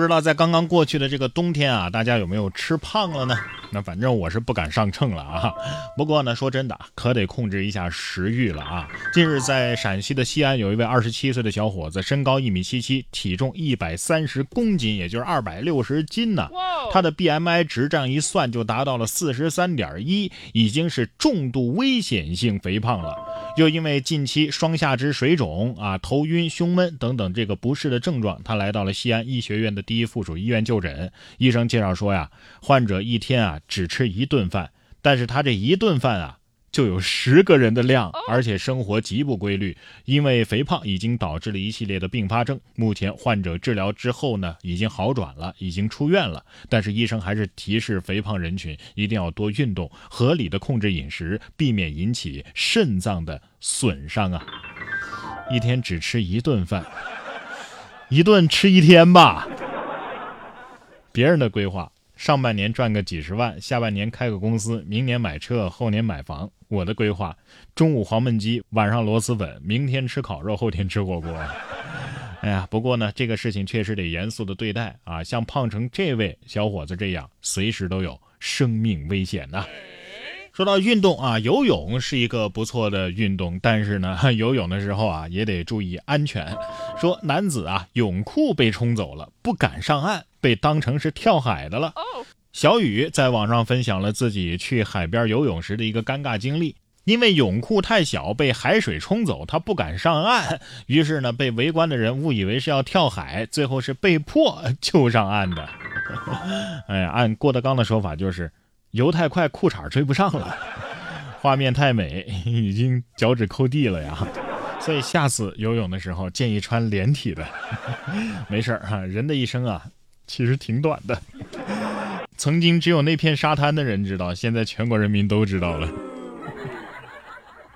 不知道在刚刚过去的这个冬天啊，大家有没有吃胖了呢？那反正我是不敢上秤了啊。不过呢，说真的，可得控制一下食欲了啊。近日在陕西的西安，有一位二十七岁的小伙子，身高一米七七，体重一百三十公斤，也就是二百六十斤呢。他的 BMI 值这样一算，就达到了四十三点一，已经是重度危险性肥胖了。又因为近期双下肢水肿啊、头晕、胸闷等等这个不适的症状，他来到了西安医学院的第一附属医院就诊。医生介绍说呀，患者一天啊只吃一顿饭，但是他这一顿饭啊就有十个人的量，而且生活极不规律。因为肥胖已经导致了一系列的并发症。目前患者治疗之后呢，已经好转了，已经出院了。但是医生还是提示肥胖人群一定要多运动，合理的控制饮食，避免引起肾脏的损伤啊。一天只吃一顿饭，一顿吃一天吧。别人的规划：上半年赚个几十万，下半年开个公司，明年买车，后年买房。我的规划：中午黄焖鸡，晚上螺蛳粉，明天吃烤肉，后天吃火锅。哎呀，不过呢，这个事情确实得严肃的对待啊！像胖成这位小伙子这样，随时都有生命危险呐。说到运动啊，游泳是一个不错的运动，但是呢，游泳的时候啊，也得注意安全。说男子啊，泳裤被冲走了，不敢上岸，被当成是跳海的了。小雨在网上分享了自己去海边游泳时的一个尴尬经历，因为泳裤太小被海水冲走，他不敢上岸，于是呢，被围观的人误以为是要跳海，最后是被迫救上岸的。哎呀，按郭德纲的说法就是游太快，裤衩追不上了，画面太美，已经脚趾抠地了呀。所以下次游泳的时候建议穿连体的。没事儿哈，人的一生啊，其实挺短的。曾经只有那片沙滩的人知道，现在全国人民都知道了。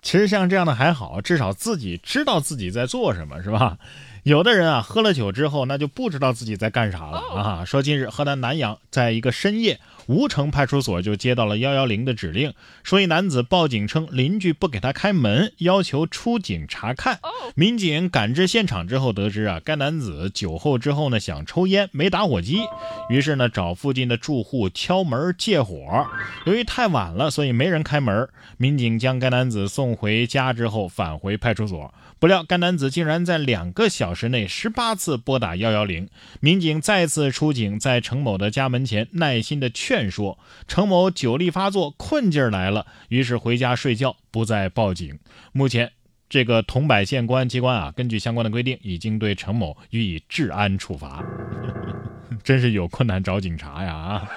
其实像这样的还好，至少自己知道自己在做什么，是吧？有的人啊，喝了酒之后，那就不知道自己在干啥了啊。说近日河南南阳，在一个深夜，吴城派出所就接到了幺幺零的指令，说一男子报警称邻居不给他开门，要求出警查看。民警赶至现场之后，得知啊，该男子酒后之后呢，想抽烟没打火机，于是呢，找附近的住户敲门借火。由于太晚了，所以没人开门。民警将该男子送回家之后，返回派出所。不料，该男子竟然在两个小时内十八次拨打幺幺零。民警再次出警，在程某的家门前耐心的劝说。程某酒力发作，困劲儿来了，于是回家睡觉，不再报警。目前，这个桐柏县公安机关啊，根据相关的规定，已经对程某予以治安处罚。真是有困难找警察呀！啊，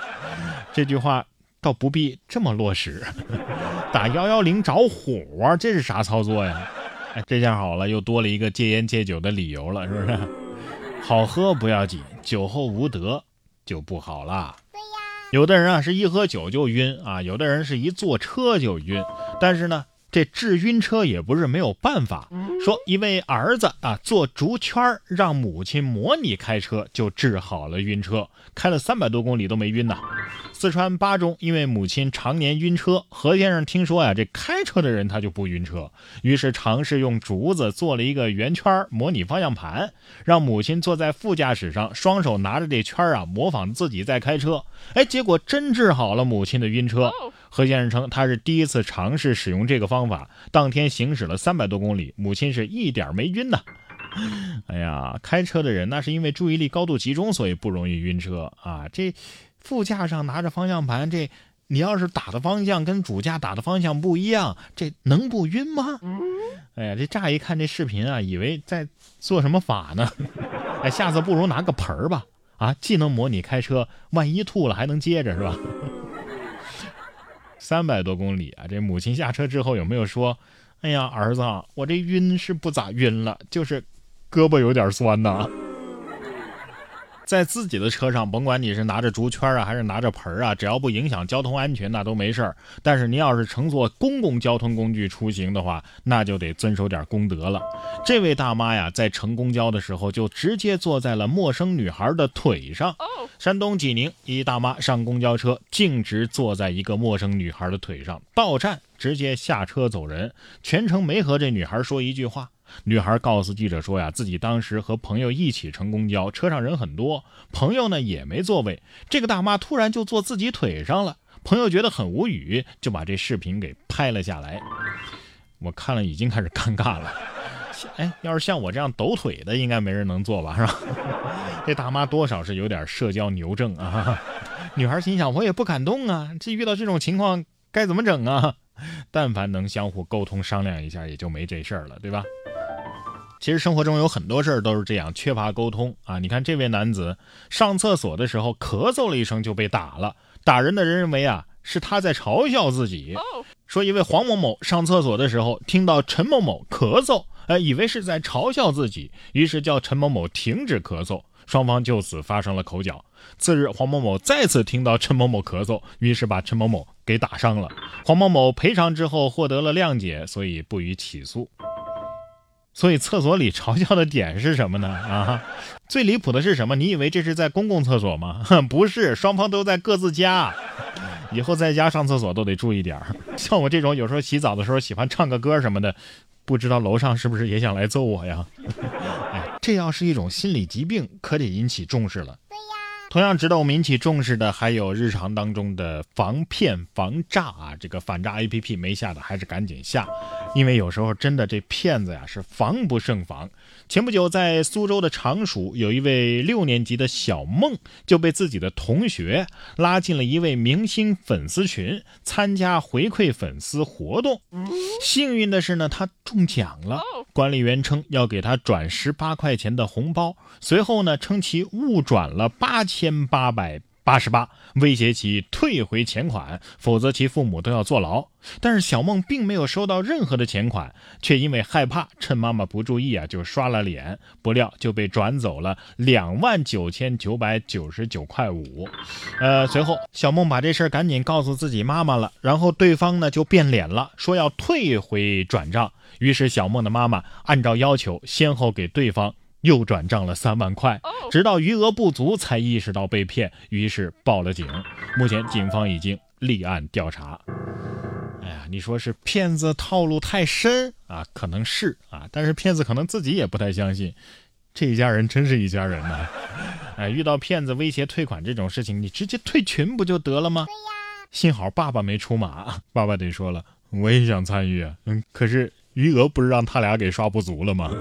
这句话倒不必这么落实。打幺幺零着火，这是啥操作呀？这下好了，又多了一个戒烟戒酒的理由了，是不是？好喝不要紧，酒后无德就不好了。对呀，有的人啊是一喝酒就晕啊，有的人是一坐车就晕，但是呢。这治晕车也不是没有办法。说一位儿子啊，做竹圈让母亲模拟开车，就治好了晕车，开了三百多公里都没晕呢。四川巴中，因为母亲常年晕车，何先生听说呀，这开车的人他就不晕车，于是尝试用竹子做了一个圆圈模拟方向盘，让母亲坐在副驾驶上，双手拿着这圈啊，模仿自己在开车。哎，结果真治好了母亲的晕车。何先生称，他是第一次尝试使用这个方法，当天行驶了三百多公里，母亲是一点没晕呐。哎呀，开车的人那是因为注意力高度集中，所以不容易晕车啊。这副驾上拿着方向盘，这你要是打的方向跟主驾打的方向不一样，这能不晕吗？哎呀，这乍一看这视频啊，以为在做什么法呢？哎，下次不如拿个盆儿吧，啊，既能模拟开车，万一吐了还能接着，是吧？三百多公里啊！这母亲下车之后有没有说：“哎呀，儿子，我这晕是不咋晕了，就是胳膊有点酸呐。”在自己的车上，甭管你是拿着竹圈啊，还是拿着盆啊，只要不影响交通安全，那都没事儿。但是您要是乘坐公共交通工具出行的话，那就得遵守点公德了。这位大妈呀，在乘公交的时候，就直接坐在了陌生女孩的腿上。山东济宁一大妈上公交车，径直坐在一个陌生女孩的腿上，到站直接下车走人，全程没和这女孩说一句话。女孩告诉记者说呀，自己当时和朋友一起乘公交，车上人很多，朋友呢也没座位，这个大妈突然就坐自己腿上了，朋友觉得很无语，就把这视频给拍了下来。我看了已经开始尴尬了。哎，要是像我这样抖腿的，应该没人能坐吧，是吧？这大妈多少是有点社交牛症啊。女孩心想，我也不敢动啊，这遇到这种情况该怎么整啊？但凡能相互沟通商量一下，也就没这事儿了，对吧？其实生活中有很多事儿都是这样，缺乏沟通啊。你看这位男子上厕所的时候咳嗽了一声就被打了，打人的人认为啊是他在嘲笑自己，说一位黄某某上厕所的时候听到陈某某咳嗽。呃，以为是在嘲笑自己，于是叫陈某某停止咳嗽，双方就此发生了口角。次日，黄某某再次听到陈某某咳嗽，于是把陈某某给打伤了。黄某某赔偿之后获得了谅解，所以不予起诉。所以厕所里嘲笑的点是什么呢？啊，最离谱的是什么？你以为这是在公共厕所吗？不是，双方都在各自家。以后在家上厕所都得注意点儿。像我这种有时候洗澡的时候喜欢唱个歌什么的。不知道楼上是不是也想来揍我呀？哎，这要是一种心理疾病，可得引起重视了。同样值得我们引起重视的，还有日常当中的防骗防诈啊！这个反诈 APP 没下的还是赶紧下，因为有时候真的这骗子呀是防不胜防。前不久在苏州的常熟，有一位六年级的小梦就被自己的同学拉进了一位明星粉丝群，参加回馈粉丝活动。幸运的是呢，他中奖了。管理员称要给他转十八块钱的红包，随后呢称其误转了八千八百八十八，威胁其退回钱款，否则其父母都要坐牢。但是小梦并没有收到任何的钱款，却因为害怕，趁妈妈不注意啊就刷了脸，不料就被转走了两万九千九百九十九块五。呃，随后小梦把这事儿赶紧告诉自己妈妈了，然后对方呢就变脸了，说要退回转账。于是，小梦的妈妈按照要求，先后给对方又转账了三万块，直到余额不足，才意识到被骗，于是报了警。目前，警方已经立案调查。哎呀，你说是骗子套路太深啊？可能是啊，但是骗子可能自己也不太相信。这一家人真是一家人呐！哎，遇到骗子威胁退款这种事情，你直接退群不就得了吗？对呀。幸好爸爸没出马，爸爸得说了，我也想参与，嗯，可是。余额不是让他俩给刷不足了吗？